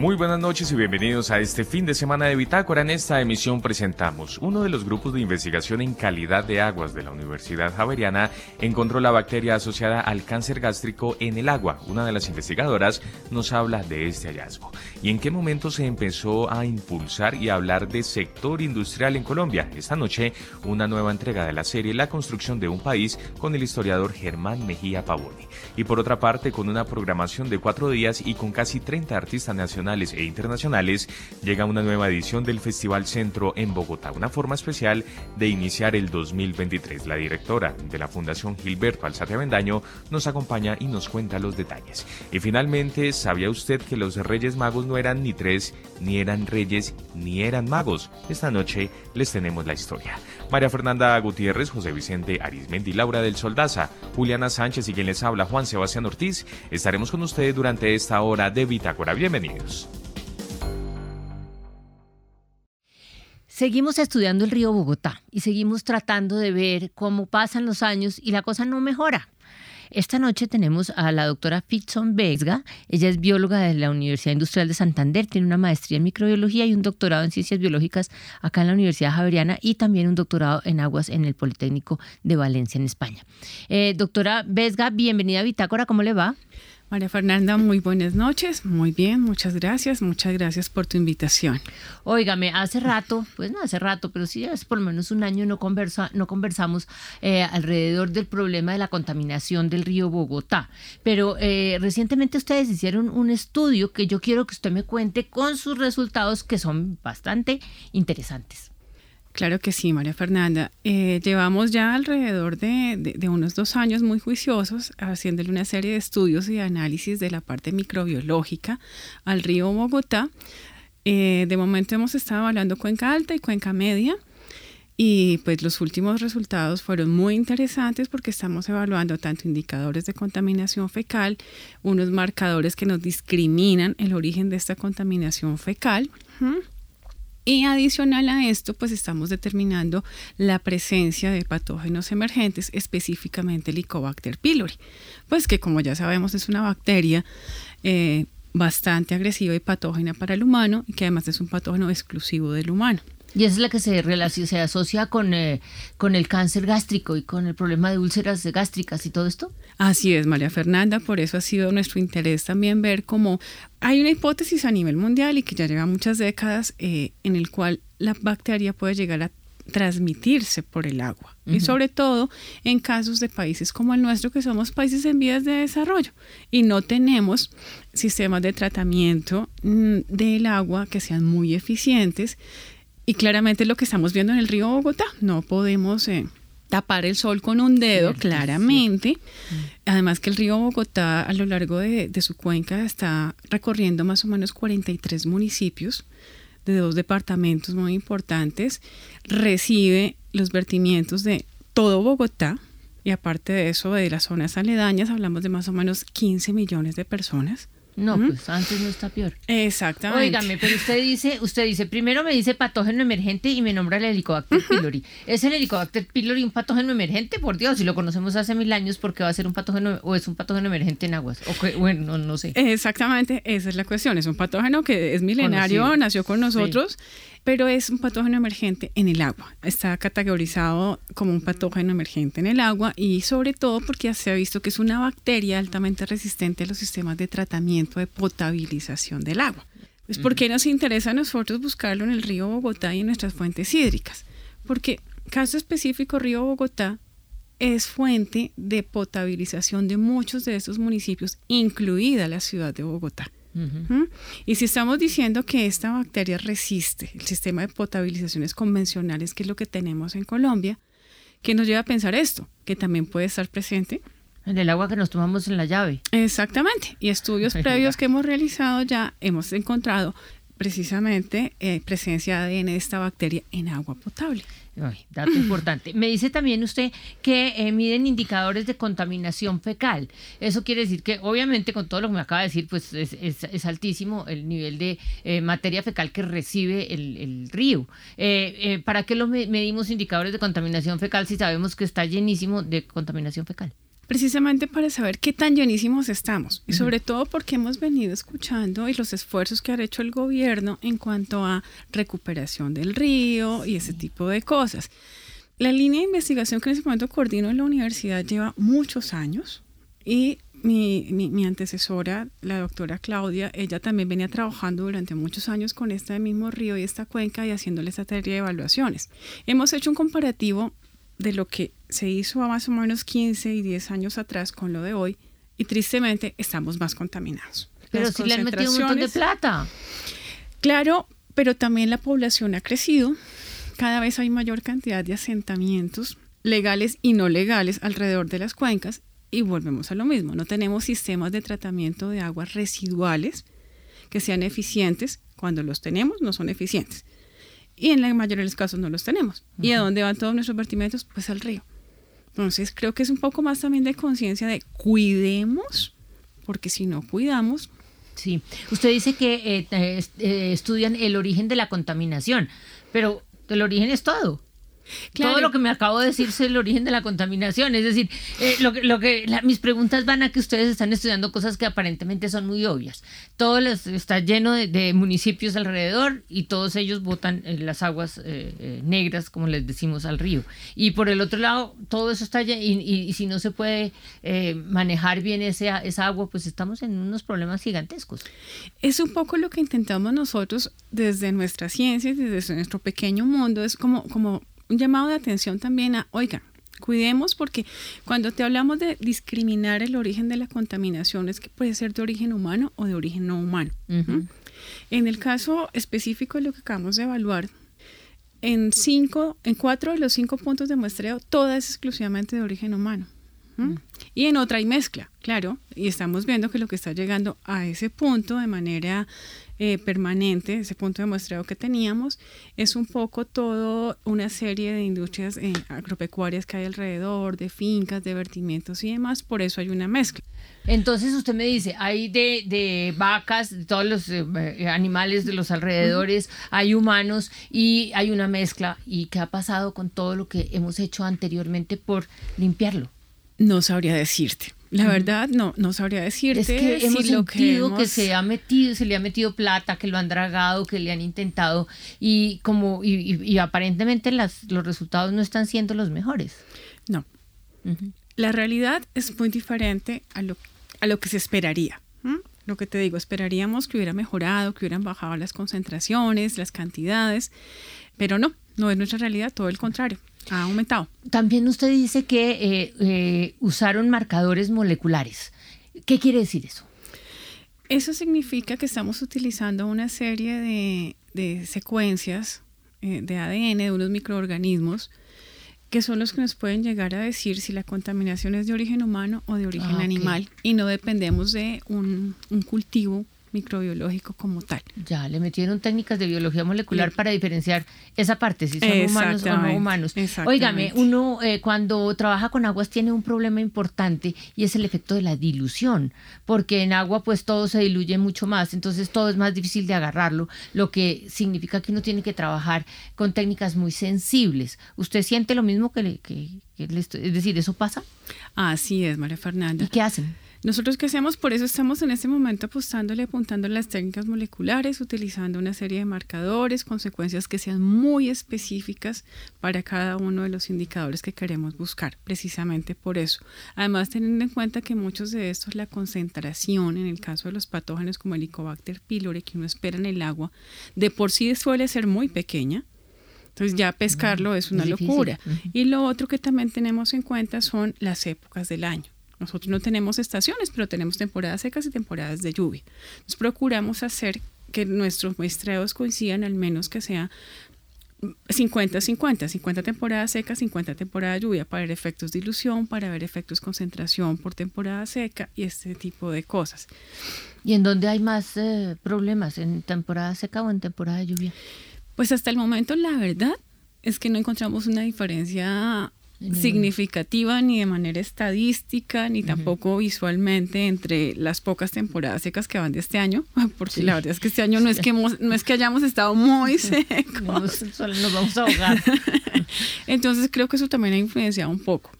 Muy buenas noches y bienvenidos a este fin de semana de Bitácora. En esta emisión presentamos uno de los grupos de investigación en calidad de aguas de la Universidad Javeriana encontró la bacteria asociada al cáncer gástrico en el agua. Una de las investigadoras nos habla de este hallazgo y en qué momento se empezó a impulsar y hablar de sector industrial en Colombia. Esta noche una nueva entrega de la serie La construcción de un país con el historiador Germán Mejía Pavoni. Y por otra parte con una programación de cuatro días y con casi 30 artistas nacionales e internacionales, llega una nueva edición del Festival Centro en Bogotá, una forma especial de iniciar el 2023. La directora de la Fundación Gilberto Alzate Avendaño nos acompaña y nos cuenta los detalles. Y finalmente, ¿sabía usted que los Reyes Magos no eran ni tres, ni eran reyes, ni eran magos? Esta noche les tenemos la historia. María Fernanda Gutiérrez, José Vicente Arismendi, Laura del Soldaza, Juliana Sánchez y quien les habla Juan Sebastián Ortiz, estaremos con ustedes durante esta hora de Bitácora. Bienvenidos. Seguimos estudiando el río Bogotá y seguimos tratando de ver cómo pasan los años y la cosa no mejora. Esta noche tenemos a la doctora Fitzon Vesga. Ella es bióloga de la Universidad Industrial de Santander, tiene una maestría en microbiología y un doctorado en ciencias biológicas acá en la Universidad Javeriana y también un doctorado en aguas en el Politécnico de Valencia, en España. Eh, doctora Vesga, bienvenida a Bitácora, ¿cómo le va? María Fernanda, muy buenas noches. Muy bien, muchas gracias. Muchas gracias por tu invitación. Óigame, hace rato, pues no hace rato, pero sí hace por lo menos un año no, conversa, no conversamos eh, alrededor del problema de la contaminación del río Bogotá. Pero eh, recientemente ustedes hicieron un estudio que yo quiero que usted me cuente con sus resultados que son bastante interesantes. Claro que sí, María Fernanda. Eh, llevamos ya alrededor de, unos dos años muy juiciosos haciéndole una serie de estudios y análisis de la parte microbiológica al río Bogotá. Eh, de momento hemos estado hablando cuenca alta y cuenca media. Y pues los últimos resultados fueron muy interesantes porque estamos evaluando tanto indicadores de contaminación fecal, unos marcadores que nos discriminan el origen de esta contaminación fecal. Y adicional a esto, pues estamos determinando la presencia de patógenos emergentes, específicamente el Helicobacter pylori, pues que como ya sabemos es una bacteria eh, bastante agresiva y patógena para el humano y que además es un patógeno exclusivo del humano. Y esa es la que se, se asocia con, eh, con el cáncer gástrico y con el problema de úlceras gástricas y todo esto. Así es, María Fernanda, por eso ha sido nuestro interés también ver cómo hay una hipótesis a nivel mundial y que ya lleva muchas décadas eh, en el cual la bacteria puede llegar a transmitirse por el agua y sobre todo en casos de países como el nuestro que somos países en vías de desarrollo y no tenemos sistemas de tratamiento mm, del agua que sean muy eficientes y claramente lo que estamos viendo en el río Bogotá, no podemos eh, tapar el sol con un dedo, claramente. Además que el río Bogotá a lo largo de, su cuenca está recorriendo más o menos 43 municipios de dos departamentos muy importantes, recibe los vertimientos de todo Bogotá y aparte de eso de las zonas aledañas hablamos de más o menos 15 millones de personas. No, pues antes no está peor. Exactamente. Óigame, pero usted dice, usted dice, primero me dice patógeno emergente y me nombra el Helicobacter pylori. ¿Es el Helicobacter pylori un patógeno emergente? Por Dios, si lo conocemos hace mil años, ¿por qué va a ser un patógeno o es un patógeno emergente en aguas? O bueno, no, sé. Exactamente, esa es la cuestión. Es un patógeno que es milenario, nació con nosotros pero es un patógeno emergente en el agua. Está categorizado como un patógeno emergente en el agua y sobre todo porque se ha visto que es una bacteria altamente resistente a los sistemas de tratamiento de potabilización del agua. Pues, ¿Por qué nos interesa a nosotros buscarlo en el río Bogotá y en nuestras fuentes hídricas? Porque, caso específico, río Bogotá es fuente de potabilización de muchos de estos municipios, incluida la ciudad de Bogotá. Y si estamos diciendo que esta bacteria resiste el sistema de potabilizaciones convencionales, que es lo que tenemos en Colombia, ¿qué nos lleva a pensar esto? Que también puede estar presente en el agua que nos tomamos en la llave. Exactamente. Y estudios previos que hemos realizado ya hemos encontrado precisamente eh, presencia de ADN de esta bacteria en agua potable. dato importante. Me dice también usted que eh, miden indicadores de contaminación fecal. Eso quiere decir que obviamente con todo lo que me acaba de decir, pues es, altísimo el nivel de eh, materia fecal que recibe el, río. ¿Para qué lo medimos indicadores de contaminación fecal si sabemos que está llenísimo de contaminación fecal? Precisamente para saber qué tan llenísimos estamos y sobre todo porque hemos venido escuchando y los esfuerzos que ha hecho el gobierno en cuanto a recuperación del río y ese tipo de cosas. La línea de investigación que en ese momento coordino en la universidad lleva muchos años y mi, mi, antecesora, la doctora Claudia, ella también venía trabajando durante muchos años con este mismo río y esta cuenca y haciéndole esta serie de evaluaciones. Hemos hecho un comparativo de lo que se hizo a más o menos 15 y 10 años atrás con lo de hoy y tristemente estamos más contaminados. Pero si le han metido un montón de plata. Claro, pero también la población ha crecido. Cada vez hay mayor cantidad de asentamientos legales y no legales alrededor de las cuencas y volvemos a lo mismo. No tenemos sistemas de tratamiento de aguas residuales que sean eficientes. Cuando los tenemos, no son eficientes y en la mayoría de los casos no los tenemos. ¿Y a dónde van todos nuestros vertimientos? Pues al río. Entonces creo que es un poco más también de conciencia de cuidemos, porque si no cuidamos... Sí, usted dice que eh, eh, estudian el origen de la contaminación, pero el origen es todo. Todo lo que me acabo de decir es el origen de la contaminación. Es decir, eh, lo que, lo que mis preguntas van a que ustedes están estudiando cosas que aparentemente son muy obvias. Todo está lleno de, municipios alrededor y todos ellos botan las aguas eh, eh, negras, como les decimos, al río. Y por el otro lado, todo eso está lleno, y, si no se puede manejar bien ese, esa agua, pues estamos en unos problemas gigantescos. Es un poco lo que intentamos nosotros desde nuestra ciencia, desde nuestro pequeño mundo, es como, como un llamado de atención también a, oiga, cuidemos porque cuando te hablamos de discriminar el origen de la contaminación es que puede ser de origen humano o de origen no humano. En el caso específico de lo que acabamos de evaluar, en cinco, en cuatro de los cinco puntos de muestreo, toda es exclusivamente de origen humano. Mm. Y en otra hay mezcla, claro, y estamos viendo que lo que está llegando a ese punto de manera eh, permanente, ese punto de muestreo que teníamos, es un poco todo una serie de industrias eh, agropecuarias que hay alrededor, de fincas, de vertimientos y demás, por eso hay una mezcla. Entonces usted me dice, hay de, vacas, de todos los eh, animales de los alrededores, hay humanos y hay una mezcla. ¿Y qué ha pasado con todo lo que hemos hecho anteriormente por limpiarlo? No sabría decirte. La verdad, no, no sabría decirte. Es que hemos sentido que, se ha metido, se le ha metido plata, que lo han dragado, que le han intentado y como y, aparentemente las, los resultados no están siendo los mejores. No. La realidad es muy diferente a lo, a lo que se esperaría. Lo que te digo, esperaríamos que hubiera mejorado, que hubieran bajado las concentraciones, las cantidades, pero no, no es nuestra realidad, todo el contrario. Ha aumentado. También usted dice que eh, eh, usaron marcadores moleculares. ¿Qué quiere decir eso? Eso significa que estamos utilizando una serie de, secuencias eh, de ADN de unos microorganismos que son los que nos pueden llegar a decir si la contaminación es de origen humano o de origen ah, animal y no dependemos de un, un cultivo microbiológico como tal. Ya, le metieron técnicas de biología molecular para diferenciar esa parte, si son humanos o no humanos. Óigame, uno eh, cuando trabaja con aguas tiene un problema importante y es el efecto de la dilución, porque en agua pues todo se diluye mucho más, entonces todo es más difícil de agarrarlo, lo que significa que uno tiene que trabajar con técnicas muy sensibles. ¿Usted siente lo mismo que, le, que, es decir, eso pasa? Así es, María Fernanda. ¿Y qué hacen? Nosotros qué hacemos, por eso estamos en este momento apostándole, apuntando las técnicas moleculares, utilizando una serie de marcadores, consecuencias que sean muy específicas para cada uno de los indicadores que queremos buscar, precisamente por eso. Además, teniendo en cuenta que muchos de estos, la concentración, en el caso de los patógenos como el Helicobacter pylori, que uno espera en el agua, de por sí suele ser muy pequeña, entonces ya pescarlo es una locura. Y lo otro que también tenemos en cuenta son las épocas del año. Nosotros no tenemos estaciones, pero tenemos temporadas secas y temporadas de lluvia. Nos procuramos hacer que nuestros muestreos coincidan, al menos que sea 50-50, 50 temporadas secas, 50 temporadas de lluvia para ver efectos de ilusión, para ver efectos concentración por temporada seca y este tipo de cosas. ¿Y en dónde hay más eh, problemas? ¿En temporada seca o en temporada de lluvia? Pues hasta el momento la verdad es que no encontramos una diferencia significativa ni de manera estadística ni tampoco visualmente entre las pocas temporadas secas que van de este año porque la verdad es que este año no es que no es que hayamos estado muy secos. Nos vamos a ahogar. Entonces creo que eso también ha influenciado un poco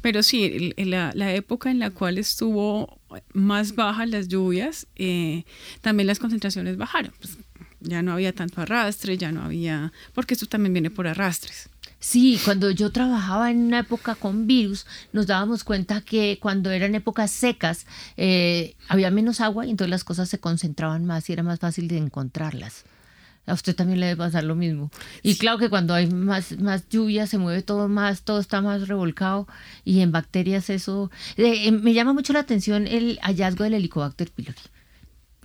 pero sí la, la, época en la cual estuvo más bajas las lluvias eh, también las concentraciones bajaron pues, ya no había tanto arrastre ya no había porque esto también viene por arrastres Sí, cuando yo trabajaba en una época con virus, nos dábamos cuenta que cuando eran épocas secas eh, había menos agua y entonces las cosas se concentraban más y era más fácil de encontrarlas. A usted también le debe pasar lo mismo. Y claro que cuando hay más, más lluvia se mueve todo más, todo está más revolcado y en bacterias eso... Eh, me llama mucho la atención el hallazgo del Helicobacter pylori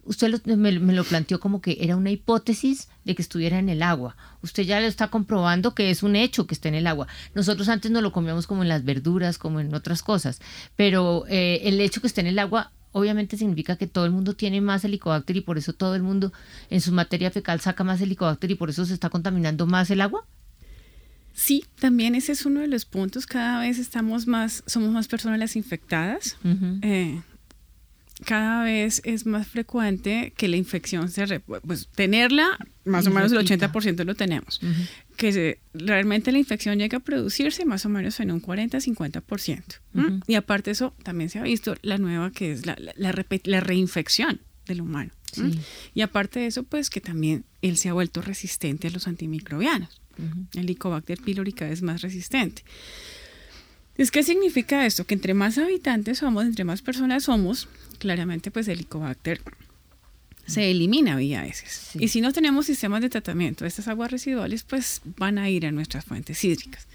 usted me, lo planteó como que era una hipótesis de que estuviera en el agua. Usted ya lo está comprobando que es un hecho que está en el agua. Nosotros antes no lo comíamos como en las verduras, como en otras cosas, pero eh, el hecho que esté en el agua obviamente significa que todo el mundo tiene más helicobacter y por eso todo el mundo en su materia fecal saca más helicobacter y por eso se está contaminando más el agua. Sí, también ese es uno de los puntos. Cada vez estamos más, somos más personas las infectadas cada vez es más frecuente que la infección se... pues tenerla, más o menos el 80% lo tenemos. Que realmente la infección llega a producirse más o menos en un 40-50%. Y aparte de eso, también se ha visto la nueva que es la, la, reinfección del humano. Y aparte de eso, pues que también él se ha vuelto resistente a los antimicrobianos. El Helicobacter pylori cada vez más resistente. Es ¿Qué significa esto? Que entre más habitantes somos, entre más personas somos, claramente pues el Helicobacter se elimina vía heces. Y si no tenemos sistemas de tratamiento de estas aguas residuales, pues van a ir a nuestras fuentes hídricas.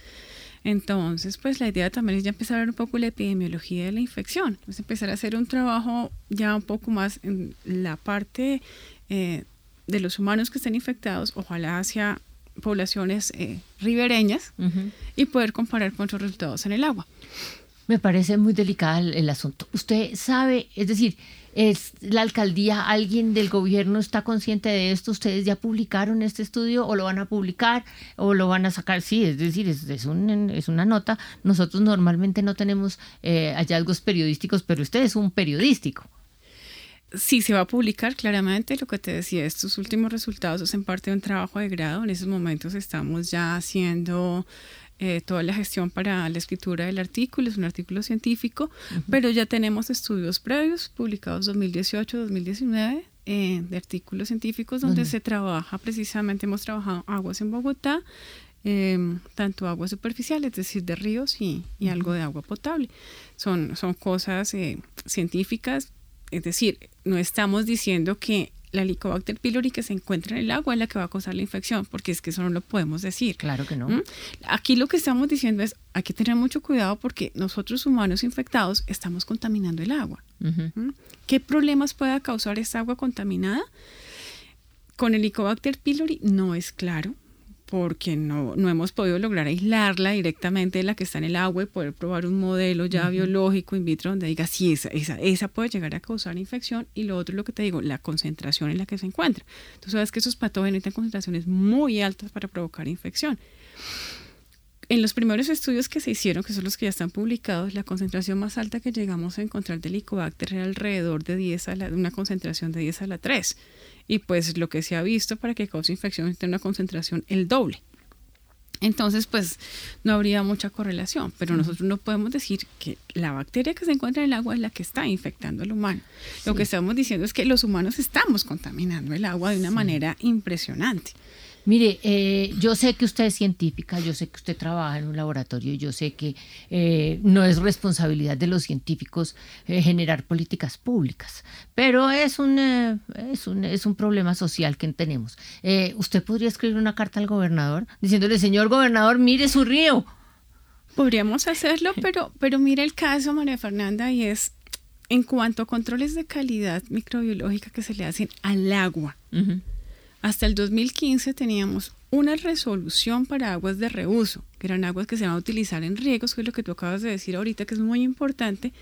Entonces, pues la idea también es ya empezar a ver un poco la epidemiología de la infección, pues empezar a hacer un trabajo ya un poco más en la parte eh, de los humanos que estén infectados, ojalá hacia poblaciones eh, ribereñas y poder comparar con otros resultados en el agua. Me parece muy delicado el, asunto. Usted sabe, es decir, es la alcaldía, alguien del gobierno está consciente de esto. Ustedes ya publicaron este estudio o lo van a publicar o lo van a sacar. Sí, es decir, es, es, un, es una nota. Nosotros normalmente no tenemos eh, hallazgos periodísticos, pero usted es un periodístico sí se va a publicar claramente lo que te decía, estos últimos resultados hacen parte de un trabajo de grado. En esos momentos estamos ya haciendo eh, toda la gestión para la escritura del artículo, es un artículo científico, pero ya tenemos estudios previos publicados 2018-2019 eh, de artículos científicos donde se trabaja precisamente, hemos trabajado aguas en Bogotá, em, tanto aguas superficiales, es decir, de ríos y, algo de agua potable. Son, son cosas eh, científicas es decir, no estamos diciendo que la Helicobacter pylori que se encuentra en el agua es la que va a causar la infección, porque es que eso no lo podemos decir. Claro que no. ¿Mm? Aquí lo que estamos diciendo es, hay que tener mucho cuidado porque nosotros humanos infectados estamos contaminando el agua. ¿Mm? ¿Qué problemas pueda causar esta agua contaminada? Con el Helicobacter pylori no es claro porque no, no hemos podido lograr aislarla directamente de la que está en el agua y poder probar un modelo ya biológico in vitro donde diga si esa, esa, esa puede llegar a causar infección y lo otro es lo que te digo, la concentración en la que se encuentra. Tú sabes que esos patógenos tienen concentraciones muy altas para provocar infección. En los primeros estudios que se hicieron, que son los que ya están publicados, la concentración más alta que llegamos a encontrar de Helicobacter era alrededor de 10 a la, una concentración de 10 a la 3 y pues lo que se ha visto para que cause infección tiene una concentración el doble. Entonces, pues no habría mucha correlación, pero nosotros no podemos decir que la bacteria que se encuentra en el agua es la que está infectando al humano. Lo que estamos diciendo es que los humanos estamos contaminando el agua de una manera impresionante. Mire, eh, yo sé que usted es científica, yo sé que usted trabaja en un laboratorio, yo sé que eh, no es responsabilidad de los científicos eh, generar políticas públicas, pero es un, es un, es un problema social que tenemos. ¿Usted podría escribir una carta al gobernador diciéndole, señor gobernador, mire su río? Podríamos hacerlo, pero, pero mire el caso, María Fernanda, y es en cuanto a controles de calidad microbiológica que se le hacen al agua. Hasta el 2015 teníamos una resolución para aguas de reuso, que eran aguas que se van a utilizar en riegos, que es lo que tú acabas de decir ahorita, que es muy importante,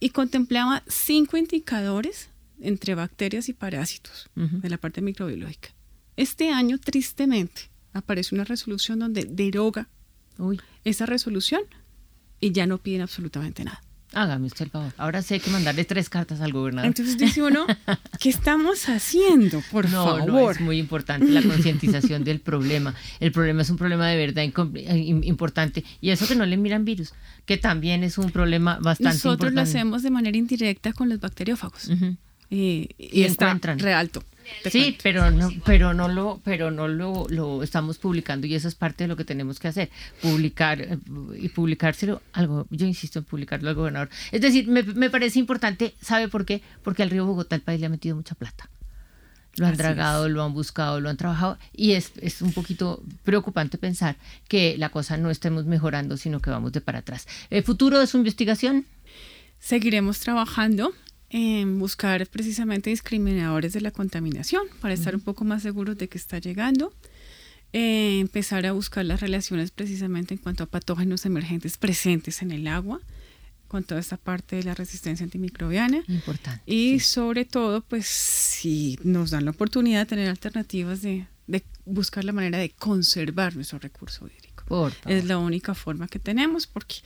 y contemplaba cinco indicadores entre bacterias y parásitos de la parte microbiológica. Este año, tristemente, aparece una resolución donde deroga esa resolución y ya no piden absolutamente nada. Hágame usted el favor. Ahora sí hay que mandarle tres cartas al gobernador. Entonces dice uno, ¿qué estamos haciendo? Por favor. No, es muy importante la concientización del problema. El problema es un problema de verdad eh, importante. Y eso que no le miran virus, que también es un problema bastante Nosotros importante. Nosotros lo hacemos de manera indirecta con los bacteriófagos. y, y, está re alto. Sí, pero no, pero no lo, pero no lo, lo, estamos publicando y eso es parte de lo que tenemos que hacer, publicar eh, y publicárselo algo. Yo insisto en publicarlo al gobernador. Es decir, me, me parece importante, ¿sabe por qué? Porque al río Bogotá el país le ha metido mucha plata. Lo han dragado, lo han buscado, lo han trabajado y es, es un poquito preocupante pensar que la cosa no estemos mejorando, sino que vamos de para atrás. ¿El futuro de su investigación? Seguiremos trabajando en buscar precisamente discriminadores de la contaminación para estar un poco más seguros de que está llegando. Eh, empezar a buscar las relaciones precisamente en cuanto a patógenos emergentes presentes en el agua, con toda esta parte de la resistencia antimicrobiana. Importante. Y sobre todo, pues si nos dan la oportunidad de tener alternativas de, de buscar la manera de conservar nuestro recurso hídrico. es la única forma que tenemos porque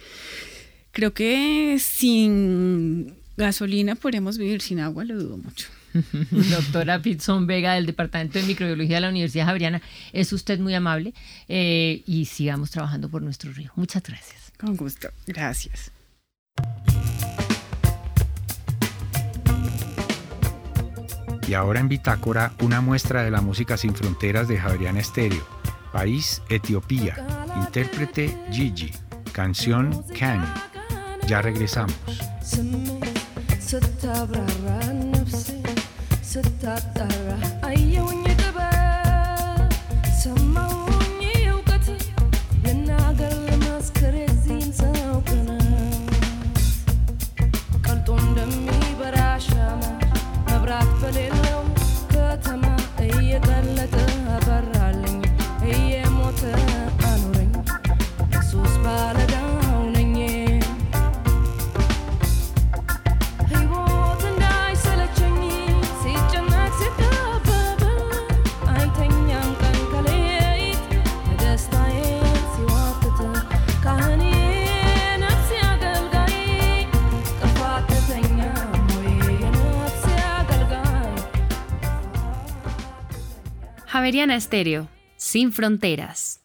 creo que sin gasolina podemos vivir sin agua, lo dudo mucho. Doctora Pitson Vega del Departamento de Microbiología de la Universidad Javeriana, es usted muy amable eh, y sigamos trabajando por nuestro río. Muchas gracias. Con gusto, gracias. Y ahora en Bitácora, una muestra de la música sin fronteras de Javeriana Estéreo. País, Etiopía. Intérprete, Gigi. Canción, Can. Ya regresamos. ስታብራራ ነፍሴ ስታጣራ አየውኝ ጥበብ ሰማውኝ Javeriana Estéreo, sin fronteras.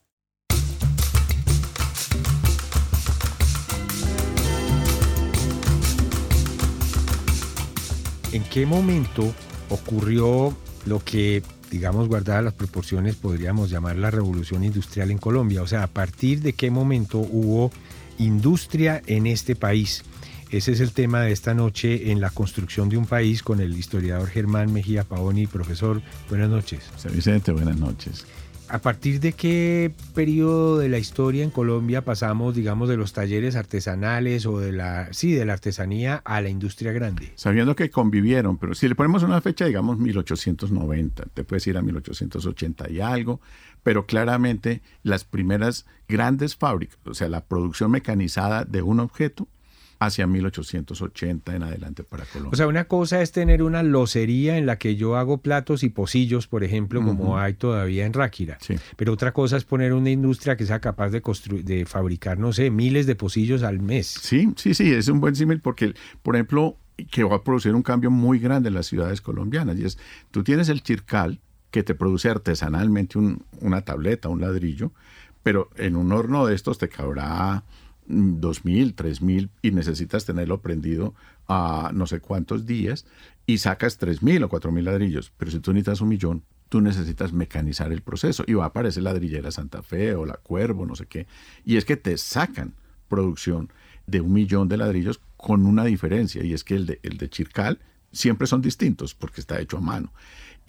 ¿En qué momento ocurrió lo que, digamos, guardadas las proporciones, podríamos llamar la revolución industrial en Colombia? O sea, ¿a partir de qué momento hubo industria en este país? Ese es el tema de esta noche en la construcción de un país con el historiador Germán Mejía Paoni. Profesor, buenas noches. José Vicente, buenas noches. ¿A partir de qué periodo de la historia en Colombia pasamos, digamos, de los talleres artesanales o de la, sí, de la artesanía a la industria grande? Sabiendo que convivieron, pero si le ponemos una fecha, digamos 1890, te puedes ir a 1880 y algo, pero claramente las primeras grandes fábricas, o sea, la producción mecanizada de un objeto, hacia 1880 en adelante para Colombia. O sea, una cosa es tener una locería en la que yo hago platos y pocillos, por ejemplo, como hay todavía en Ráquira. Pero otra cosa es poner una industria que sea capaz de, de fabricar, no sé, miles de pocillos al mes. Sí, sí, sí, es un buen símil porque, por ejemplo, que va a producir un cambio muy grande en las ciudades colombianas. Y es, tú tienes el chircal que te produce artesanalmente una tableta, un ladrillo, pero en un horno de estos te cabrá dos mil, tres mil y necesitas tenerlo prendido a no sé cuántos días y sacas tres mil o cuatro mil ladrillos. Pero si tú necesitas un millón, tú necesitas mecanizar el proceso y va a aparecer ladrillera Santa Fe o la Cuervo, no sé qué. Y es que te sacan producción de un millón de ladrillos con una diferencia y es que el de, el de Chircal siempre son distintos porque está hecho a mano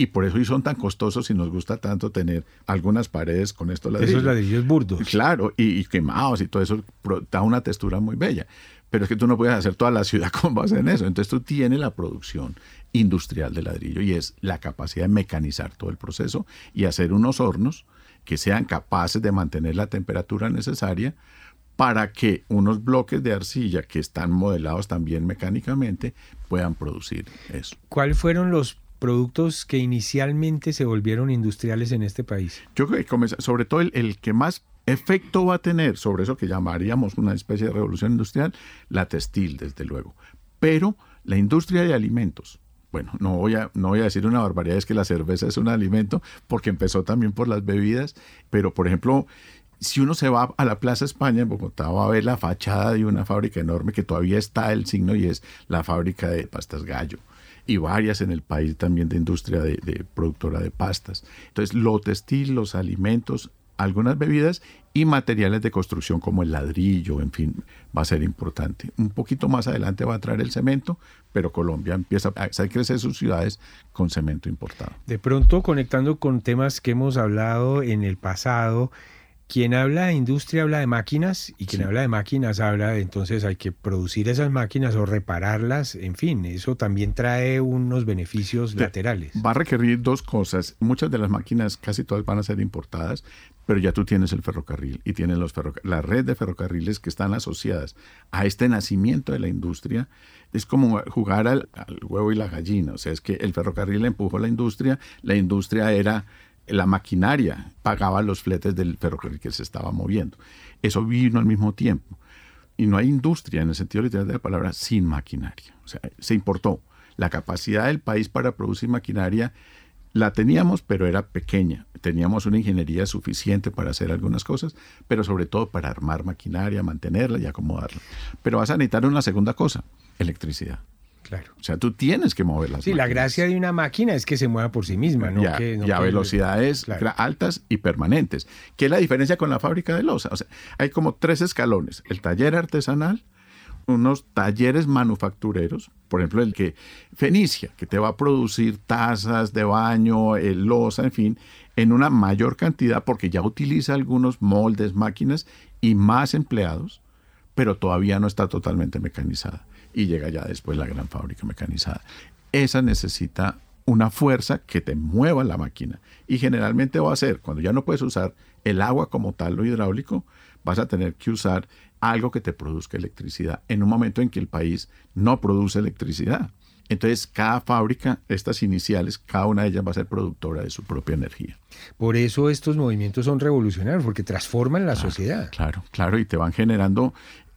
y por eso son tan costosos y nos gusta tanto tener algunas paredes con estos ladrillos. Esos ladrillos burdos. Claro, y, quemados y todo eso da una textura muy bella. Pero es que tú no puedes hacer toda la ciudad con base en eso. Entonces tú tienes la producción industrial de ladrillo y es la capacidad de mecanizar todo el proceso y hacer unos hornos que sean capaces de mantener la temperatura necesaria para que unos bloques de arcilla que están modelados también mecánicamente puedan producir eso. ¿Cuáles fueron los productos que inicialmente se volvieron industriales en este país? Yo creo que sobre todo el, que más efecto va a tener sobre eso que llamaríamos una especie de revolución industrial, la textil, desde luego. Pero la industria de alimentos, bueno, no voy, a, no voy a decir una barbaridad, es que la cerveza es un alimento, porque empezó también por las bebidas, pero por ejemplo, si uno se va a la Plaza España en Bogotá, va a ver la fachada de una fábrica enorme que todavía está el signo y es la fábrica de pastas gallo. Y varias en el país también de industria de, productora de pastas. Entonces, lo textil, los alimentos, algunas bebidas y materiales de construcción como el ladrillo, en fin, va a ser importante. Un poquito más adelante va a traer el cemento, pero Colombia empieza a crecer sus ciudades con cemento importado. De pronto, conectando con temas que hemos hablado en el pasado, quien habla de industria habla de máquinas y quien habla de máquinas habla de entonces hay que producir esas máquinas o repararlas, en fin, eso también trae unos beneficios laterales. Va a requerir dos cosas. Muchas de las máquinas, casi todas van a ser importadas, pero ya tú tienes el ferrocarril y tienes los la red de ferrocarriles que están asociadas a este nacimiento de la industria. Es como jugar al, al huevo y la gallina, o sea, es que el ferrocarril empujó a la industria, la industria era la maquinaria pagaba los fletes del ferrocarril que se estaba moviendo. Eso vino al mismo tiempo. Y no hay industria, en el sentido literal de la palabra, sin maquinaria. O sea, se importó. La capacidad del país para producir maquinaria la teníamos, pero era pequeña. Teníamos una ingeniería suficiente para hacer algunas cosas, pero sobre todo para armar maquinaria, mantenerla y acomodarla. Pero vas a necesitar una segunda cosa, electricidad. Claro. O sea, tú tienes que moverlas. Sí, la gracia de una máquina es que se mueva por sí misma, ¿no? Ya, que, a velocidades altas y permanentes. ¿Qué es la diferencia con la fábrica de losa? O sea, hay como tres escalones. El taller artesanal, unos talleres manufactureros, por ejemplo, el que Fenicia, que te va a producir tazas de baño, el losa, en fin, en una mayor cantidad porque ya utiliza algunos moldes, máquinas y más empleados, pero todavía no está totalmente mecanizada y llega ya después la gran fábrica mecanizada. Esa necesita una fuerza que te mueva la máquina y generalmente va a ser, cuando ya no puedes usar el agua como tal, lo hidráulico, vas a tener que usar algo que te produzca electricidad en un momento en que el país no produce electricidad. Entonces, cada fábrica, estas iniciales, cada una de ellas va a ser productora de su propia energía. Por eso estos movimientos son revolucionarios, porque transforman la sociedad. Claro, claro, y te van generando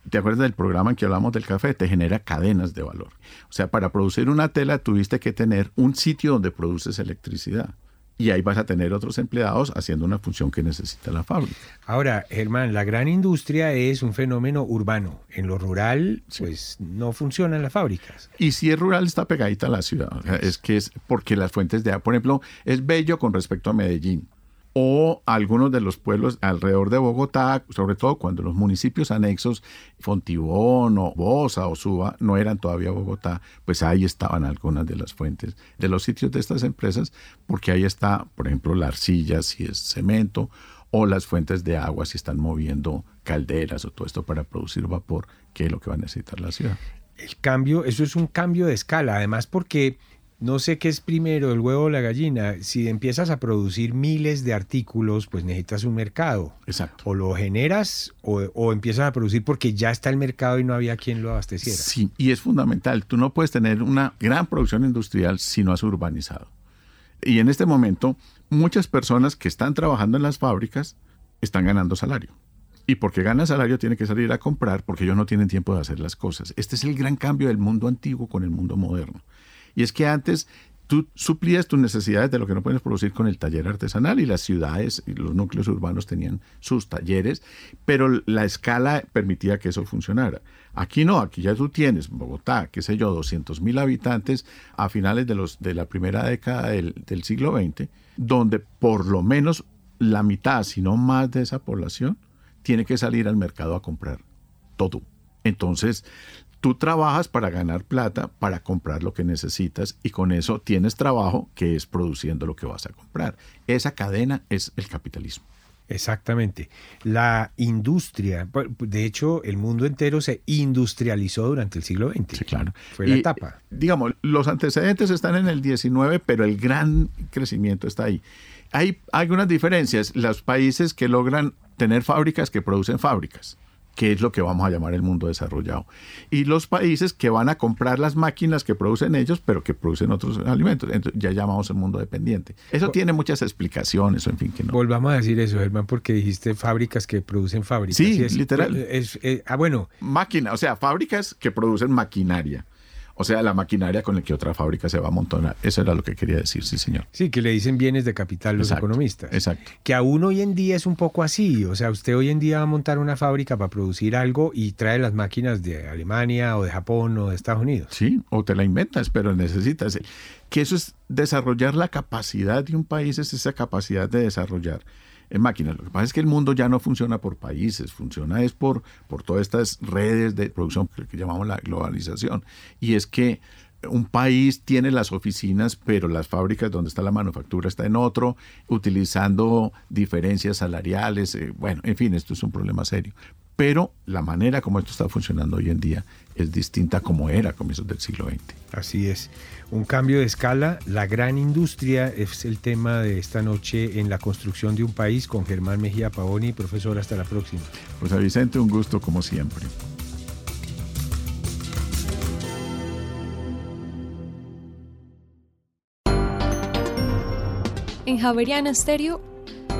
¿Te acuerdas del programa en que hablamos del café? Te genera cadenas de valor. O sea, para producir una tela tuviste que tener un sitio donde produces electricidad. Y ahí vas a tener otros empleados haciendo una función que necesita la fábrica. Ahora, Germán, la gran industria es un fenómeno urbano. En lo rural, pues no funcionan las fábricas. Y si es rural, está pegadita a la ciudad. es que es porque las fuentes de agua, por ejemplo, es bello con respecto a Medellín o algunos de los pueblos alrededor de Bogotá, sobre todo cuando los municipios anexos, Fontibón o Bosa o Suba, no eran todavía Bogotá, pues ahí estaban algunas de las fuentes de los sitios de estas empresas, porque ahí está, por ejemplo, la arcilla, si es cemento, o las fuentes de agua, si están moviendo calderas o todo esto para producir vapor, que es lo que va a necesitar la ciudad. El cambio, eso es un cambio de escala, además porque no sé qué es primero, el huevo o la gallina. Si empiezas a producir miles de artículos, pues necesitas un mercado. Exacto. O lo generas o, empiezas a producir porque ya está el mercado y no había quien lo abasteciera. Sí, y es fundamental. Tú no puedes tener una gran producción industrial si no has urbanizado. Y en este momento, muchas personas que están trabajando en las fábricas están ganando salario. Y porque ganan salario tienen que salir a comprar porque ellos no tienen tiempo de hacer las cosas. Este es el gran cambio del mundo antiguo con el mundo moderno. Y es que antes tú suplías tus necesidades de lo que no puedes producir con el taller artesanal y las ciudades y los núcleos urbanos tenían sus talleres, pero la escala permitía que eso funcionara. Aquí no, aquí ya tú tienes Bogotá, qué sé yo, 200 mil habitantes a finales de, los, de la primera década del, del siglo XX, donde por lo menos la mitad, si no más de esa población, tiene que salir al mercado a comprar todo. Entonces, tú trabajas para ganar plata, para comprar lo que necesitas y con eso tienes trabajo que es produciendo lo que vas a comprar. Esa cadena es el capitalismo. Exactamente. La industria, de hecho, el mundo entero se industrializó durante el siglo XX. Sí, claro. Fue la etapa. Digamos, los antecedentes están en el XIX, pero el gran crecimiento está ahí. hay algunas diferencias. Los países que logran tener fábricas que producen fábricas que es lo que vamos a llamar el mundo desarrollado. Y los países que van a comprar las máquinas que producen ellos, pero que producen otros alimentos. Entonces, ya llamamos el mundo dependiente. Eso tiene muchas explicaciones, en fin, que no. Volvamos a decir eso, Germán, porque dijiste fábricas que producen fábricas. Sí, literal. ah, bueno. Máquina, o sea, fábricas que producen maquinaria. O sea, la maquinaria con la que otra fábrica se va a amontonar. Eso era lo que quería decir, sí, señor. Sí, que le dicen bienes de capital los economistas. Exacto. Que aún hoy en día es un poco así. O sea, usted hoy en día va a montar una fábrica para producir algo y trae las máquinas de Alemania o de Japón o de Estados Unidos. Sí, o te la inventas, pero necesitas. Que eso es desarrollar la capacidad de un país, es esa capacidad de desarrollar en máquinas. Lo que pasa es que el mundo ya no funciona por países, funciona es por, por todas estas redes de producción que llamamos la globalización. Y es que un país tiene las oficinas, pero las fábricas donde está la manufactura está en otro, utilizando diferencias salariales. Eh, bueno, en fin, esto es un problema serio. Pero la manera como esto está funcionando hoy en día es distinta como era a comienzos del siglo XX. Así es. Un cambio de escala, la gran industria es el tema de esta noche en la construcción de un país con Germán Mejía Pavoni. Profesor, hasta la próxima. Pues a Vicente, un gusto como siempre. En Javeriana Estéreo,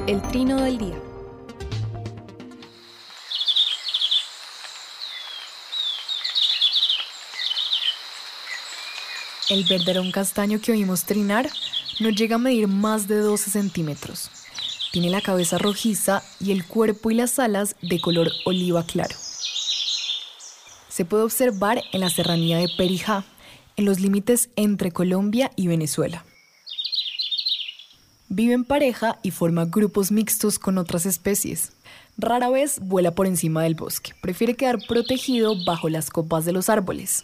el trino del día. El verderón castaño que oímos trinar no llega a medir más de 12 centímetros. Tiene la cabeza rojiza y el cuerpo y las alas de color oliva claro. Se puede observar en la serranía de Perijá, en los límites entre Colombia y Venezuela. Vive en pareja y forma grupos mixtos con otras especies. Rara vez vuela por encima del bosque, prefiere quedar protegido bajo las copas de los árboles.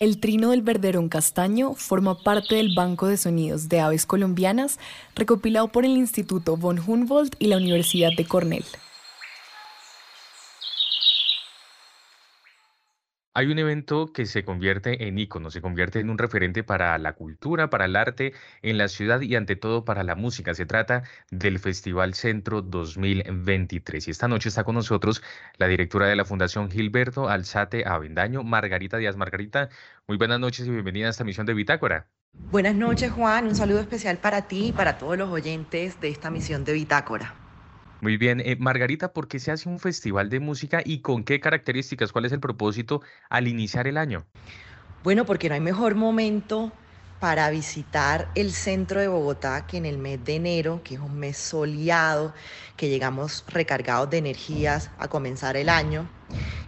El trino del verderón castaño forma parte del Banco de Sonidos de Aves Colombianas recopilado por el Instituto von Humboldt y la Universidad de Cornell. Hay un evento que se convierte en ícono, se convierte en un referente para la cultura, para el arte en la ciudad y ante todo para la música. Se trata del Festival Centro 2023. Y esta noche está con nosotros la directora de la Fundación Gilberto Alzate Avendaño, Margarita Díaz. Margarita, muy buenas noches y bienvenida a esta misión de Bitácora. Buenas noches, Juan. Un saludo especial para ti y para todos los oyentes de esta misión de Bitácora. Muy bien, eh, Margarita, ¿por qué se hace un festival de música y con qué características? ¿Cuál es el propósito al iniciar el año? Bueno, porque no hay mejor momento para visitar el centro de Bogotá que en el mes de enero, que es un mes soleado, que llegamos recargados de energías a comenzar el año.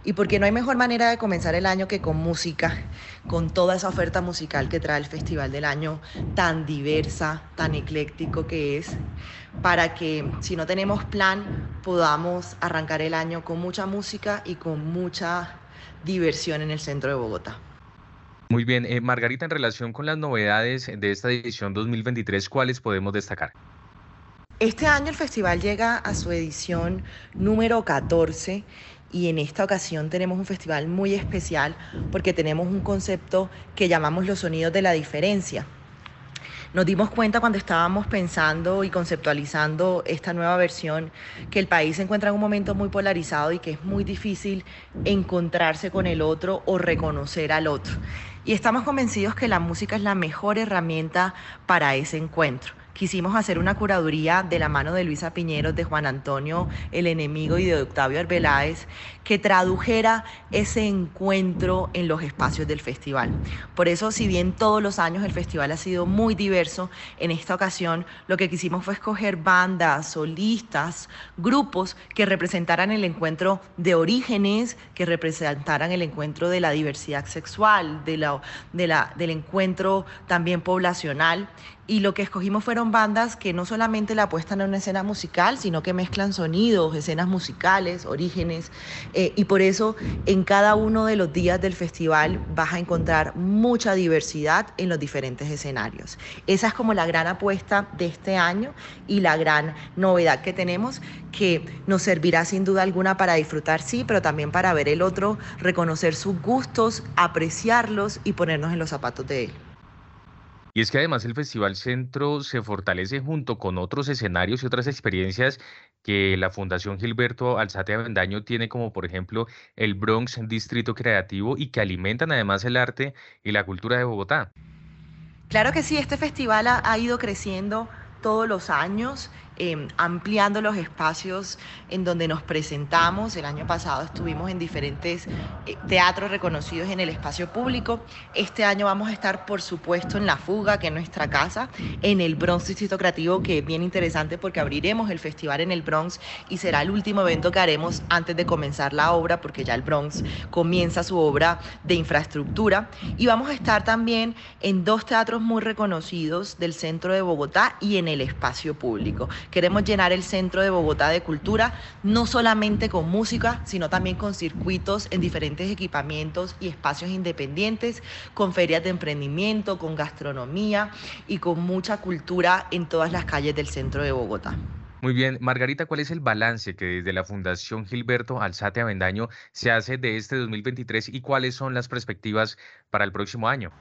Y porque no hay mejor manera de comenzar el año que con música, con toda esa oferta musical que trae el Festival del Año tan diversa, tan ecléctico que es, para que si no tenemos plan podamos arrancar el año con mucha música y con mucha diversión en el centro de Bogotá. Muy bien, eh, Margarita, en relación con las novedades de esta edición 2023, ¿cuáles podemos destacar? Este año el festival llega a su edición número 14 y en esta ocasión tenemos un festival muy especial porque tenemos un concepto que llamamos los sonidos de la diferencia. Nos dimos cuenta cuando estábamos pensando y conceptualizando esta nueva versión que el país se encuentra en un momento muy polarizado y que es muy difícil encontrarse con el otro o reconocer al otro. Y estamos convencidos que la música es la mejor herramienta para ese encuentro quisimos hacer una curaduría de la mano de Luisa Piñeros, de Juan Antonio El Enemigo y de Octavio Arbeláez, que tradujera ese encuentro en los espacios del festival. Por eso, si bien todos los años el festival ha sido muy diverso, en esta ocasión lo que quisimos fue escoger bandas, solistas, grupos que representaran el encuentro de orígenes, que representaran el encuentro de la diversidad sexual, de la, de la, del encuentro también poblacional y lo que escogimos fueron bandas que no solamente la apuestan a una escena musical, sino que mezclan sonidos, escenas musicales, orígenes, eh, y por eso en cada uno de los días del festival vas a encontrar mucha diversidad en los diferentes escenarios. Esa es como la gran apuesta de este año y la gran novedad que tenemos, que nos servirá sin duda alguna para disfrutar, sí, pero también para ver el otro, reconocer sus gustos, apreciarlos y ponernos en los zapatos de él. Y es que además el Festival Centro se fortalece junto con otros escenarios y otras experiencias que la Fundación Gilberto Alzate Avendaño tiene, como por ejemplo el Bronx Distrito Creativo, y que alimentan además el arte y la cultura de Bogotá. Claro que sí, este festival ha, ido creciendo todos los años Em, ampliando los espacios en donde nos presentamos. El año pasado estuvimos en diferentes eh, teatros reconocidos en el espacio público. Este año vamos a estar, por supuesto, en La Fuga, que es nuestra casa, en el Bronx Distrito Creativo, que es bien interesante porque abriremos el festival en el Bronx y será el último evento que haremos antes de comenzar la obra, porque ya el Bronx comienza su obra de infraestructura. Y vamos a estar también en dos teatros muy reconocidos del centro de Bogotá y en el espacio público. Queremos llenar el centro de Bogotá de cultura, no solamente con música, sino también con circuitos en diferentes equipamientos y espacios independientes, con ferias de emprendimiento, con gastronomía y con mucha cultura en todas las calles del centro de Bogotá. Muy bien, Margarita, ¿cuál es el balance que desde la Fundación Gilberto Alzate Avendaño se hace de este 2023 y cuáles son las perspectivas para el próximo año?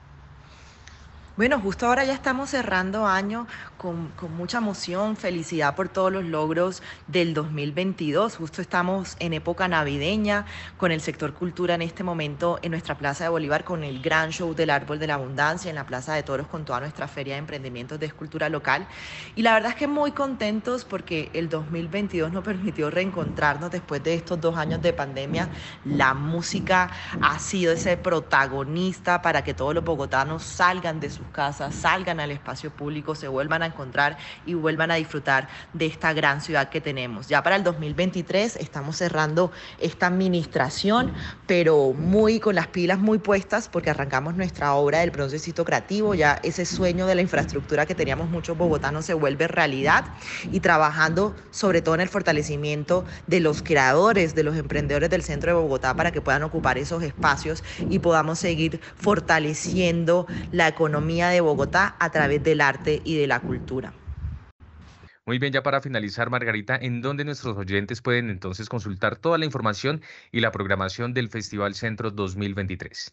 Bueno, justo ahora ya estamos cerrando año con, mucha emoción, felicidad por todos los logros del 2022. Justo estamos en época navideña con el sector cultura en este momento en nuestra Plaza de Bolívar con el gran show del Árbol de la Abundancia, en la Plaza de Toros con toda nuestra feria de emprendimientos de escultura local. Y la verdad es que muy contentos porque el 2022 nos permitió reencontrarnos después de estos dos años de pandemia. La música ha sido ese protagonista para que todos los bogotanos salgan de su casas, salgan al espacio público, se vuelvan a encontrar y vuelvan a disfrutar de esta gran ciudad que tenemos. Ya para el 2023 estamos cerrando esta administración, pero muy con las pilas muy puestas porque arrancamos nuestra obra del proceso creativo, ya ese sueño de la infraestructura que teníamos muchos bogotanos se vuelve realidad y trabajando sobre todo en el fortalecimiento de los creadores, de los emprendedores del centro de Bogotá para que puedan ocupar esos espacios y podamos seguir fortaleciendo la economía de Bogotá a través del arte y de la cultura. Muy bien, ya para finalizar, Margarita, ¿en dónde nuestros oyentes pueden entonces consultar toda la información y la programación del Festival Centro 2023?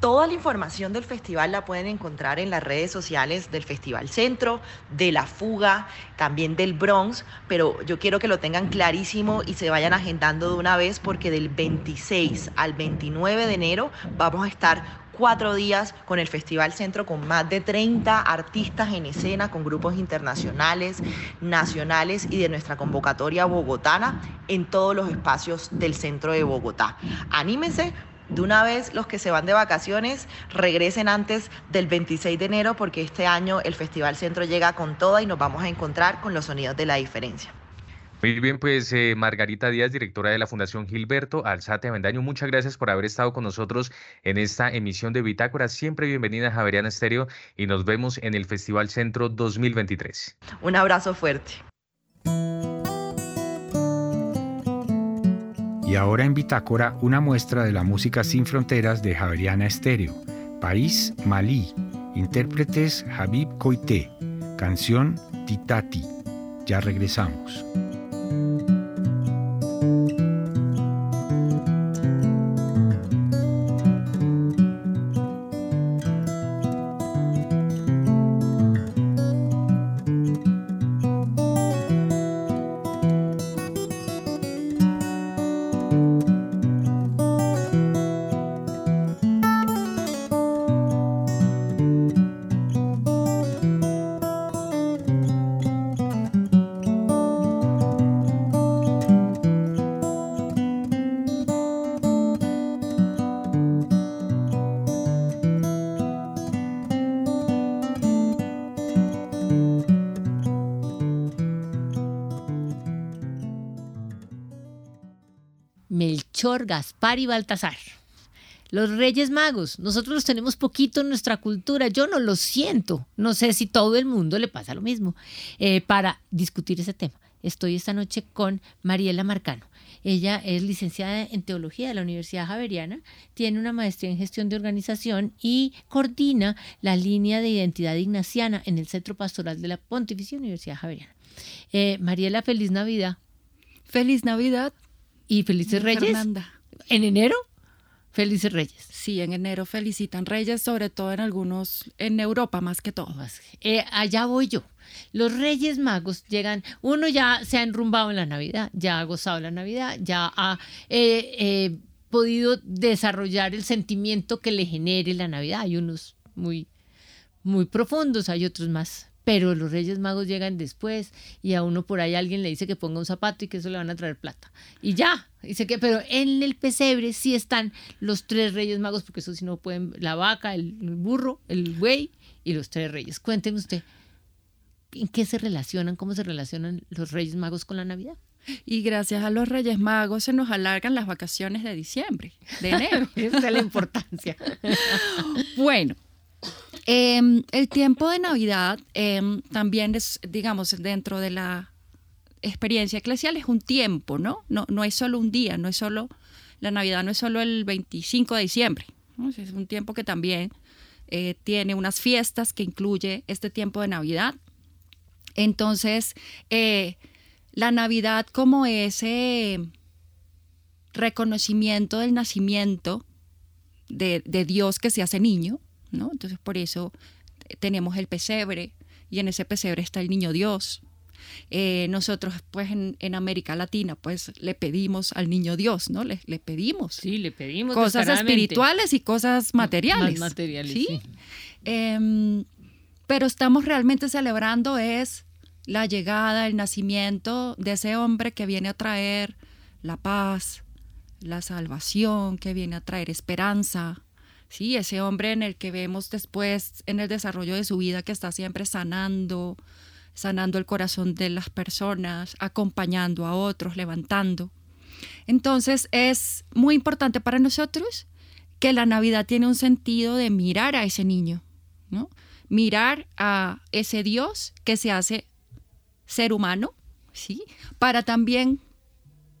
Toda la información del festival la pueden encontrar en las redes sociales del Festival Centro, de La Fuga, también del Bronx, pero yo quiero que lo tengan clarísimo y se vayan agendando de una vez porque del 26 al 29 de enero vamos a estar cuatro días con el Festival Centro con más de 30 artistas en escena, con grupos internacionales, nacionales y de nuestra convocatoria bogotana en todos los espacios del centro de Bogotá. Anímense de una vez los que se van de vacaciones regresen antes del 26 de enero porque este año el Festival Centro llega con toda y nos vamos a encontrar con los sonidos de la diferencia. Muy bien, pues eh, Margarita Díaz, directora de la Fundación Gilberto Alzate Avendaño, muchas gracias por haber estado con nosotros en esta emisión de Bitácora. Siempre bienvenida a Javeriana Estéreo y nos vemos en el Festival Centro 2023. Un abrazo fuerte. Y ahora en Bitácora, una muestra de la música sin fronteras de Javeriana Estéreo. País Malí. Intérpretes Habib Koité. Canción Titati. Ya regresamos. Gaspar y Baltasar. Los Reyes Magos, nosotros los tenemos poquito en nuestra cultura, yo no lo siento, no sé si todo el mundo le pasa lo mismo, eh, para discutir ese tema. Estoy esta noche con Mariela Marcano. Ella es licenciada en Teología de la Universidad Javeriana, tiene una maestría en Gestión de Organización y coordina la línea de identidad ignaciana en el Centro Pastoral de la Pontificia Universidad Javeriana. Eh, Mariela, feliz Navidad. Feliz Navidad y Felices Reyes. ¿En enero? Felices Reyes. Sí, en enero felicitan Reyes, sobre todo en algunos, en Europa más que todo. Eh, allá voy yo. Los Reyes Magos llegan, uno ya se ha enrumbado en la Navidad, ya ha gozado la Navidad, ya ha eh, eh, podido desarrollar el sentimiento que le genere la Navidad. Hay unos muy, muy profundos, hay otros más pero los Reyes Magos llegan después y a uno por ahí alguien le dice que ponga un zapato y que eso le van a traer plata. Y ya, dice que, pero en el pesebre sí están los tres Reyes Magos, porque eso sí no pueden, la vaca, el, burro, el buey y los tres reyes. Cuénteme usted, ¿en qué se relacionan, cómo se relacionan los Reyes Magos con la Navidad? Y gracias a los Reyes Magos se nos alargan las vacaciones de diciembre, de enero. Esa es la importancia. bueno, Em, el tiempo de Navidad em, también es, digamos, dentro de la experiencia eclesial es un tiempo, ¿no? No, no es solo un día, no es solo, la Navidad no es solo el 25 de diciembre, es un tiempo que también eh, tiene unas fiestas que incluye este tiempo de Navidad. Entonces, eh, la Navidad como ese reconocimiento del nacimiento de, de Dios que se hace niño, entonces por eso tenemos el pesebre y en ese pesebre está el niño Dios. Eh, nosotros pues en, América Latina pues le pedimos al niño Dios, ¿no? Le, le pedimos. Sí, le pedimos. Cosas espirituales y cosas materiales. materiales, ¿sí? Em, pero estamos realmente celebrando es la llegada, el nacimiento de ese hombre que viene a traer la paz, la salvación, que viene a traer esperanza, Sí, ese hombre en el que vemos después en el desarrollo de su vida que está siempre sanando, sanando el corazón de las personas, acompañando a otros, levantando. Entonces es muy importante para nosotros que la Navidad tiene un sentido de mirar a ese niño, ¿no? Mirar a ese Dios que se hace ser humano, ¿sí? Para también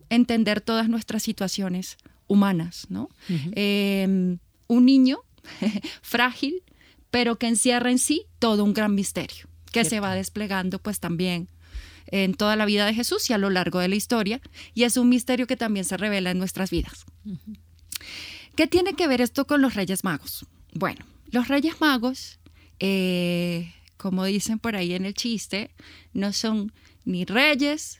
entender todas nuestras situaciones humanas, ¿no? Un niño frágil, pero que encierra en sí todo un gran misterio, que se va desplegando pues también en toda la vida de Jesús y a lo largo de la historia, y es un misterio que también se revela en nuestras vidas. ¿Qué tiene que ver esto con los Reyes Magos? Bueno, los Reyes Magos, eh, como dicen por ahí en el chiste, no son ni reyes,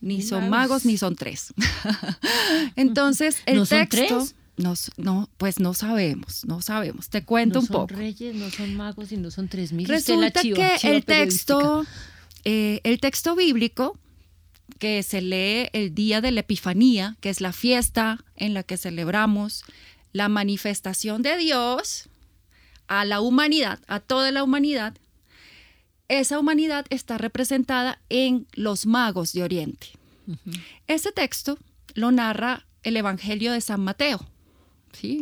ni son magos, ni son tres. Entonces, el texto... No, no, pues no sabemos, no sabemos. Te cuento un poco. No son reyes, no son magos y no son tres mil. Resulta que el texto, eh, el texto bíblico que se lee el día de la Epifanía, que es la fiesta en la que celebramos la manifestación de Dios a la humanidad, a toda la humanidad, esa humanidad está representada en los magos de Oriente. Ese texto lo narra el Evangelio de San Mateo.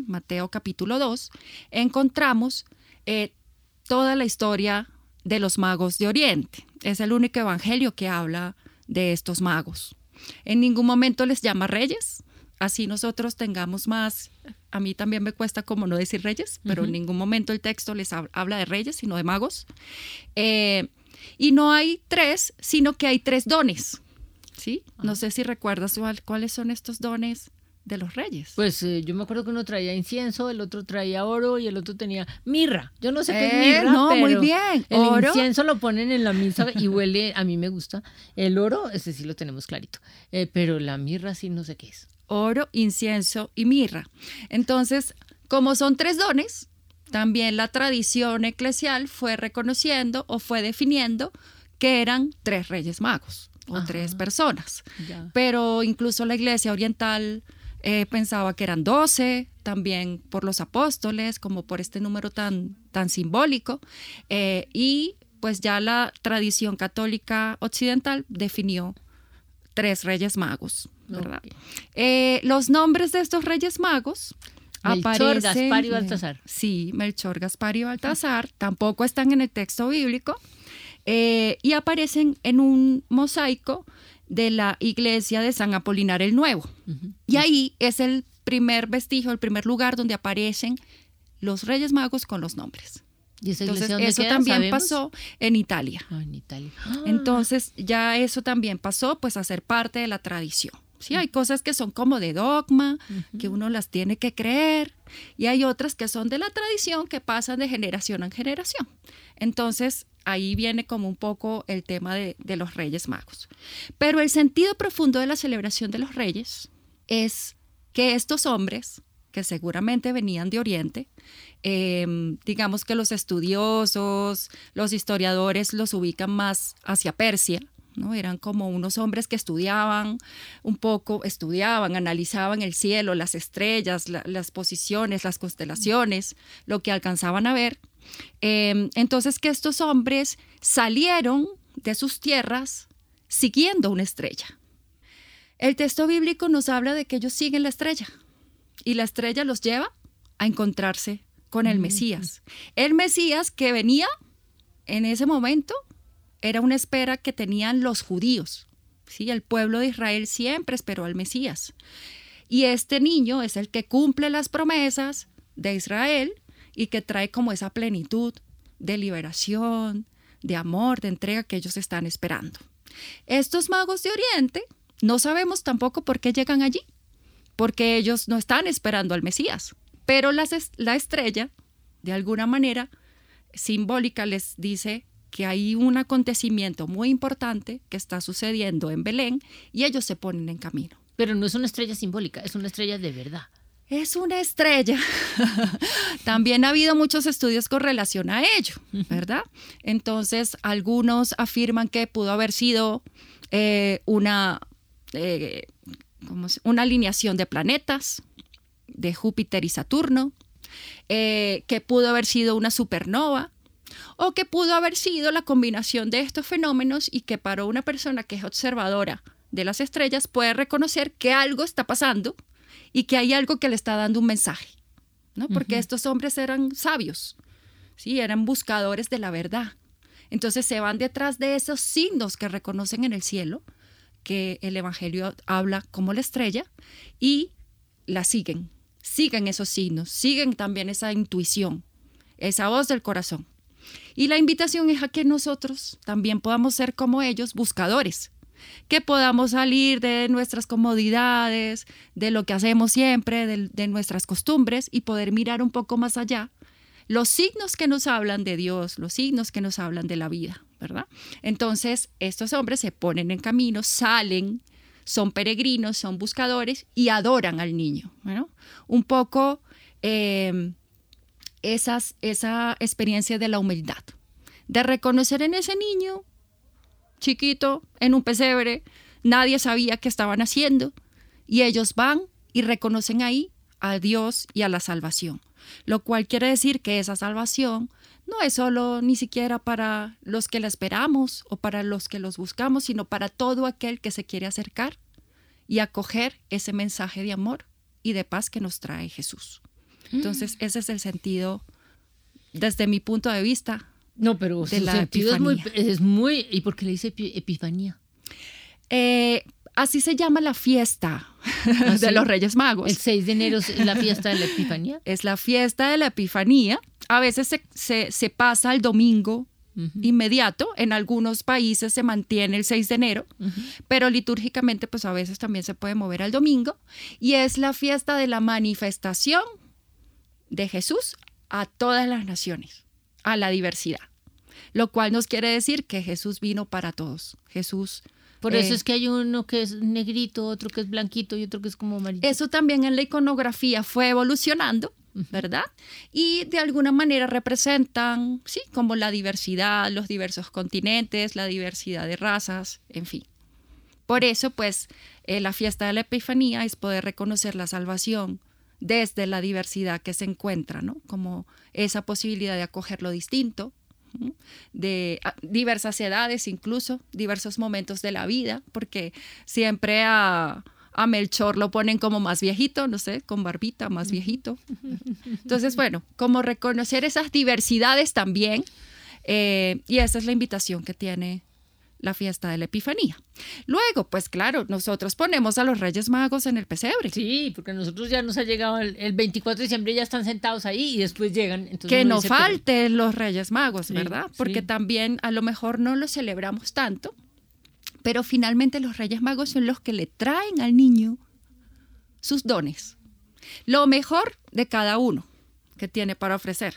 Mateo capítulo 2, encontramos eh, toda la historia de los magos de Oriente. Es el único evangelio que habla de estos magos. En ningún momento les llama reyes, así nosotros tengamos más, a mí también me cuesta como no decir reyes, pero en ningún momento el texto les habla de reyes, sino de magos. Eh, y no hay tres, sino que hay tres dones. ¿sí? No sé si recuerdas cuáles son estos dones de los reyes. Pues eh, yo me acuerdo que uno traía incienso, el otro traía oro y el otro tenía mirra. Yo no sé qué es eh, mirra, no, muy bien. El incienso lo ponen en la misa y huele, a mí me gusta. El oro, ese sí lo tenemos clarito, eh, pero la mirra sí no sé qué es. Oro, incienso y mirra. Entonces, como son tres dones, también la tradición eclesial fue reconociendo o fue definiendo que eran tres reyes magos o tres personas. Pero incluso la iglesia oriental eh, pensaba que eran 12, también por los apóstoles, como por este número tan, tan simbólico. Eh, y pues ya la tradición católica occidental definió tres reyes magos, ¿verdad? Eh, los nombres de estos reyes magos Melchor, Gaspar y Baltasar. Sí, Melchor, Gaspar y Baltasar tampoco están en el texto bíblico y aparecen en un mosaico de la iglesia de San Apolinar el Nuevo. Y ahí es el primer vestigio, el primer lugar donde aparecen los Reyes Magos con los nombres. ¿Y Entonces, eso también pasó en Italia. Ah, en Italia. Entonces, ya eso también pasó pues a ser parte de la tradición. Sí, hay cosas que son como de dogma, que uno las tiene que creer, y hay otras que son de la tradición que pasan de generación en generación. Entonces, ahí viene como un poco el tema de, los Reyes Magos. Pero el sentido profundo de la celebración de los Reyes es que estos hombres, que seguramente venían de Oriente, em, digamos que los estudiosos, los historiadores los ubican más hacia Persia, ¿no? Eran como unos hombres que estudiaban un poco, estudiaban, analizaban el cielo, las estrellas, las posiciones, las constelaciones, lo que alcanzaban a ver. Em, entonces que estos hombres salieron de sus tierras siguiendo una estrella. El texto bíblico nos habla de que ellos siguen la estrella y la estrella los lleva a encontrarse con el Mesías. El Mesías que venía en ese momento era una espera que tenían los judíos. ¿sí? El pueblo de Israel siempre esperó al Mesías. Y este niño es el que cumple las promesas de Israel y que trae como esa plenitud de liberación, de amor, de entrega que ellos están esperando. Estos magos de Oriente no sabemos tampoco por qué llegan allí, porque ellos no están esperando al Mesías, pero la estrella, de alguna manera simbólica, les dice que hay un acontecimiento muy importante que está sucediendo en Belén y ellos se ponen en camino. Pero no es una estrella simbólica, es una estrella de verdad. Es una estrella. También ha habido muchos estudios con relación a ello, ¿verdad? Entonces, algunos afirman que pudo haber sido eh, una, eh, una alineación de planetas, de Júpiter y Saturno, eh, que pudo haber sido una supernova, o que pudo haber sido la combinación de estos fenómenos y que para una persona que es observadora de las estrellas puede reconocer que algo está pasando y que hay algo que le está dando un mensaje, ¿no? Porque estos hombres eran sabios, ¿sí? Eran buscadores de la verdad. Entonces se van detrás de esos signos que reconocen en el cielo, que el Evangelio habla como la estrella, y la siguen, siguen esos signos, siguen también esa intuición, esa voz del corazón. Y la invitación es a que nosotros también podamos ser como ellos, buscadores, que podamos salir de nuestras comodidades, de lo que hacemos siempre, de, nuestras costumbres y poder mirar un poco más allá los signos que nos hablan de Dios, los signos que nos hablan de la vida, ¿verdad? Entonces, estos hombres se ponen en camino, salen, son peregrinos, son buscadores y adoran al niño, ¿no? Un poco eh, esas, esa experiencia de la humildad, de reconocer en ese niño chiquito, en un pesebre, nadie sabía qué estaban haciendo, y ellos van y reconocen ahí a Dios y a la salvación, lo cual quiere decir que esa salvación no es solo ni siquiera para los que la esperamos o para los que los buscamos, sino para todo aquel que se quiere acercar y acoger ese mensaje de amor y de paz que nos trae Jesús. Entonces, ese es el sentido, desde mi punto de vista. No, pero su sentido es muy, es muy, ¿Y por qué le dice epifanía? Eh, así se llama la fiesta ¿Ah, de los Reyes Magos. El 6 de enero es la fiesta de la Epifanía. Es la fiesta de la Epifanía. A veces se, se, pasa el domingo inmediato. En algunos países se mantiene el 6 de enero, pero litúrgicamente pues a veces también se puede mover al domingo. Y es la fiesta de la manifestación de Jesús a todas las naciones, a la diversidad. Lo cual nos quiere decir que Jesús vino para todos. Jesús. Por eso eh, es que hay uno que es negrito, otro que es blanquito y otro que es como amarillo. Eso también en la iconografía fue evolucionando, ¿verdad? Y de alguna manera representan, sí, como la diversidad, los diversos continentes, la diversidad de razas, en fin. Por eso, pues, eh, la fiesta de la Epifanía es poder reconocer la salvación desde la diversidad que se encuentra, ¿no? Como esa posibilidad de acoger lo distinto, de diversas edades incluso, diversos momentos de la vida, porque siempre a, Melchor lo ponen como más viejito, no sé, con barbita, más viejito. Entonces, bueno, como reconocer esas diversidades también, eh, y esa es la invitación que tiene la fiesta de la Epifanía. Luego, pues claro, nosotros ponemos a los Reyes Magos en el pesebre. Sí, porque nosotros ya nos ha llegado el, 24 de diciembre, ya están sentados ahí y después llegan. que no falten los Reyes Magos, ¿verdad? porque también a lo mejor no los celebramos tanto, Pero finalmente los Reyes Magos son los que le traen al niño sus dones, lo mejor de cada uno que tiene para ofrecer.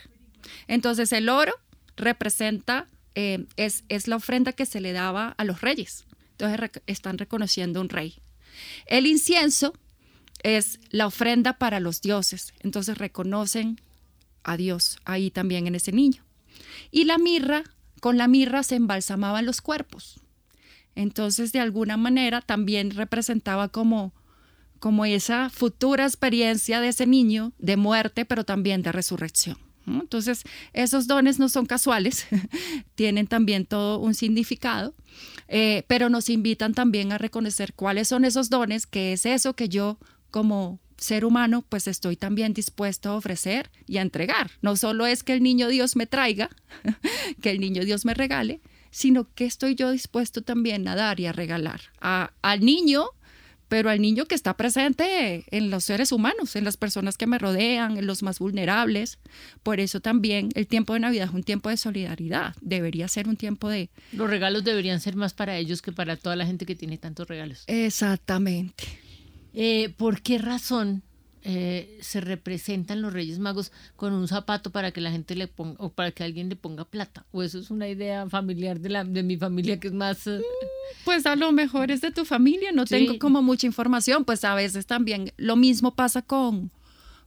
Entonces el oro representa, eh, es, es la ofrenda que se le daba a los reyes. Entonces están reconociendo un rey. El incienso es la ofrenda para los dioses. Entonces reconocen a Dios ahí también en ese niño. Y la mirra, con la mirra se embalsamaban los cuerpos. Entonces, de alguna manera, también representaba como, como esa futura experiencia de ese niño de muerte, pero también de resurrección. Entonces, esos dones no son casuales, tienen también todo un significado, eh, pero nos invitan también a reconocer cuáles son esos dones, que es eso que yo como ser humano, pues estoy también dispuesto a ofrecer y a entregar. No solo es que el niño Dios me traiga, que el niño Dios me regale, sino que estoy yo dispuesto también a dar y a regalar al niño, pero al niño que está presente en los seres humanos, en las personas que me rodean, en los más vulnerables. Por eso también el tiempo de Navidad es un tiempo de solidaridad, debería ser un tiempo de... Los regalos deberían ser más para ellos que para toda la gente que tiene tantos regalos. Exactamente. Eh, ¿Por qué razón eh, se representan los Reyes Magos con un zapato para que la gente le ponga o para que alguien le ponga plata? ¿O eso es una idea familiar de, la, de mi familia que es más... Eh, pues a lo mejor es de tu familia, no tengo como mucha información, pues a veces también lo mismo pasa con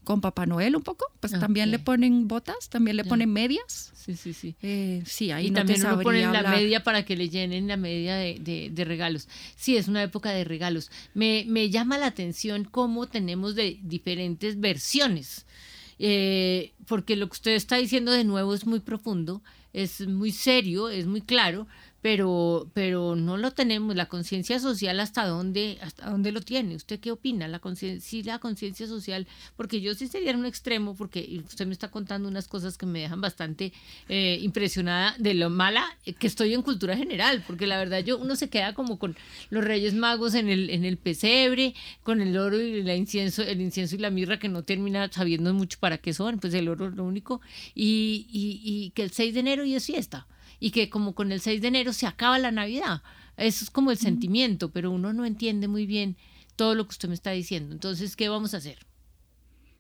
con Papá Noel un poco, pues también le ponen botas, también le ponen medias. Sí, sí, sí. Eh, sí, ahí y no también te uno ponen la media para que le llenen la media de, de, regalos. Sí, es una época de regalos. Me, me llama la atención cómo tenemos de diferentes versiones. Eh, porque lo que usted está diciendo de nuevo es muy profundo, es muy serio, es muy claro, pero, pero no lo tenemos. La conciencia social, ¿hasta dónde, ¿hasta dónde lo tiene? ¿Usted qué opina? La sí, la conciencia social, porque yo sí sería en un extremo, porque usted me está contando unas cosas que me dejan bastante eh, impresionada de lo mala que estoy en cultura general, porque la verdad yo uno se queda como con los Reyes Magos en el, en el pesebre, con el oro y el incienso, el incienso y la mirra que no termina sabiendo mucho para qué son, pues el oro es lo único, y, y, y que el 6 de enero y es fiesta y que como con el 6 de enero se acaba la Navidad. Eso es como el sentimiento, pero uno no entiende muy bien todo lo que usted me está diciendo. Entonces, ¿qué vamos a hacer?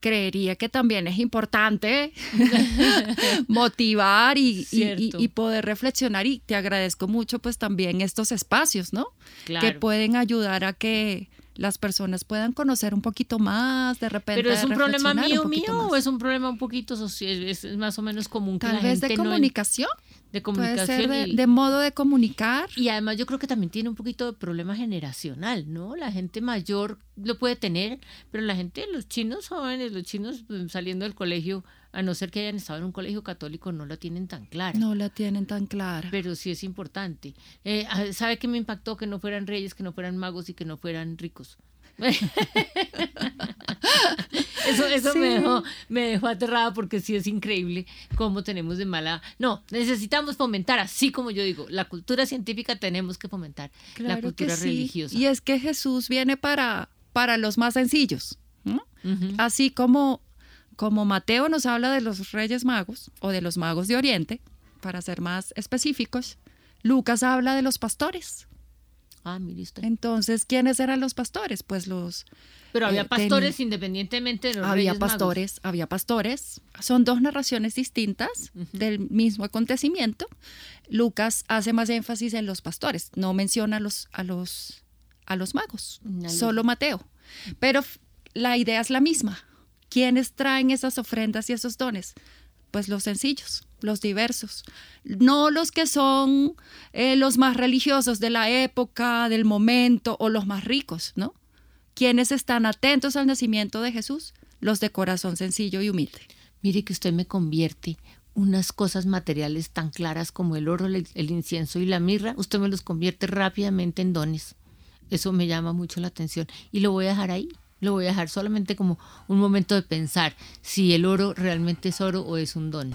Creería que también es importante motivar y, y, poder reflexionar y te agradezco mucho pues también estos espacios, ¿no? Que pueden ayudar a que las personas puedan conocer un poquito más, de repente. Pero es un problema mío, mío, o es un problema un poquito social, es, más o menos común que Tal vez de comunicación. De comunicación. de, modo de comunicar. Y además yo creo que también tiene un poquito de problema generacional, ¿no? La gente mayor lo puede tener, pero la gente, los chinos jóvenes, los chinos pues, saliendo del colegio, a no ser que hayan estado en un colegio católico, no la tienen tan clara. No la tienen tan clara. Pero sí es importante. Eh, ah, ¿Sabe qué me impactó? Que no fueran reyes, que no fueran magos y que no fueran ricos. eso eso me, dejó, me dejó aterrada porque sí es increíble cómo tenemos de mala... No, necesitamos fomentar, así como yo digo, la cultura científica tenemos que fomentar la cultura religiosa. Y es que Jesús viene para, para los más sencillos. Así como como Mateo nos habla de los reyes magos o de los magos de Oriente, para ser más específicos, Lucas habla de los pastores. Ah, mire usted. Entonces, ¿quiénes eran los pastores? Pues los... Pero había eh, pastores independientemente de los Había reyes pastores, había pastores. Son dos narraciones distintas del mismo acontecimiento. Lucas hace más énfasis en los pastores, no menciona a los, a los, a los magos, solo Mateo. Pero la idea es la misma. ¿Quiénes traen esas ofrendas y esos dones? Pues los sencillos, los diversos, no los que son eh, los más religiosos de la época, del momento o los más ricos, ¿no? ¿Quiénes están atentos al nacimiento de Jesús? Los de corazón sencillo y humilde. Mire que usted me convierte unas cosas materiales tan claras como el oro, el incienso y la mirra, usted me los convierte rápidamente en dones. Eso me llama mucho la atención y lo voy a dejar ahí. Lo voy a dejar solamente como un momento de pensar si el oro realmente es oro o es un don.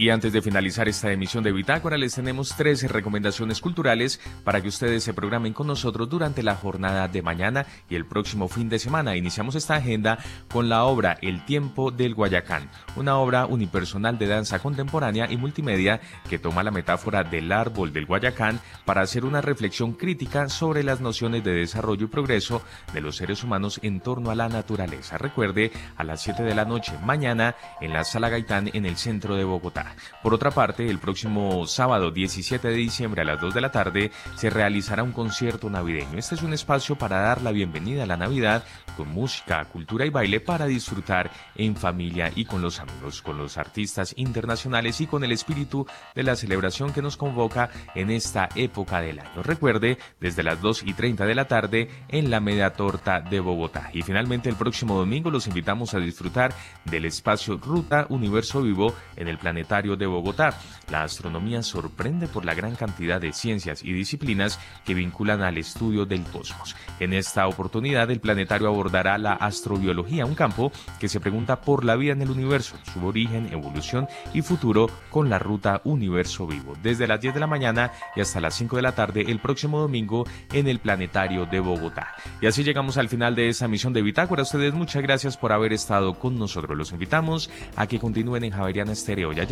Y antes de finalizar esta emisión de Bitácora, les tenemos tres recomendaciones culturales para que ustedes se programen con nosotros durante la jornada de mañana y el próximo fin de semana. Iniciamos esta agenda con la obra El tiempo del Guayacán, una obra unipersonal de danza contemporánea y multimedia que toma la metáfora del árbol del Guayacán para hacer una reflexión crítica sobre las nociones de desarrollo y progreso de los seres humanos en torno a la naturaleza. Recuerde, a las 7 de la noche mañana en la Sala Gaitán en el centro de Bogotá. Por otra parte, el próximo sábado 17 de diciembre a las 2 de la tarde se realizará un concierto navideño. Este es un espacio para dar la bienvenida a la Navidad con música, cultura y baile para disfrutar en familia y con los amigos, con los artistas internacionales y con el espíritu de la celebración que nos convoca en esta época del año. Recuerde, desde las 2 y 30 de la tarde en la Media Torta de Bogotá. Y finalmente el próximo domingo los invitamos a disfrutar del espacio Ruta Universo Vivo en el planetario de Bogotá. La astronomía sorprende por la gran cantidad de ciencias y disciplinas que vinculan al estudio del cosmos. En esta oportunidad, el planetario abordará la astrobiología, un campo que se pregunta por la vida en el universo, su origen, evolución y futuro con la ruta Universo Vivo, desde las 10 de la mañana y hasta las 5 de la tarde el próximo domingo en el planetario de Bogotá. Y así llegamos al final de esa misión de Bitácora. ustedes muchas gracias por haber estado con nosotros. Los invitamos a que continúen en Javeriana Estéreo. Ya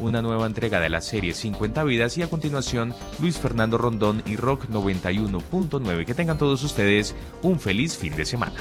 una nueva entrega de la serie 50 vidas y a continuación Luis Fernando Rondón y Rock 91.9. Que tengan todos ustedes un feliz fin de semana.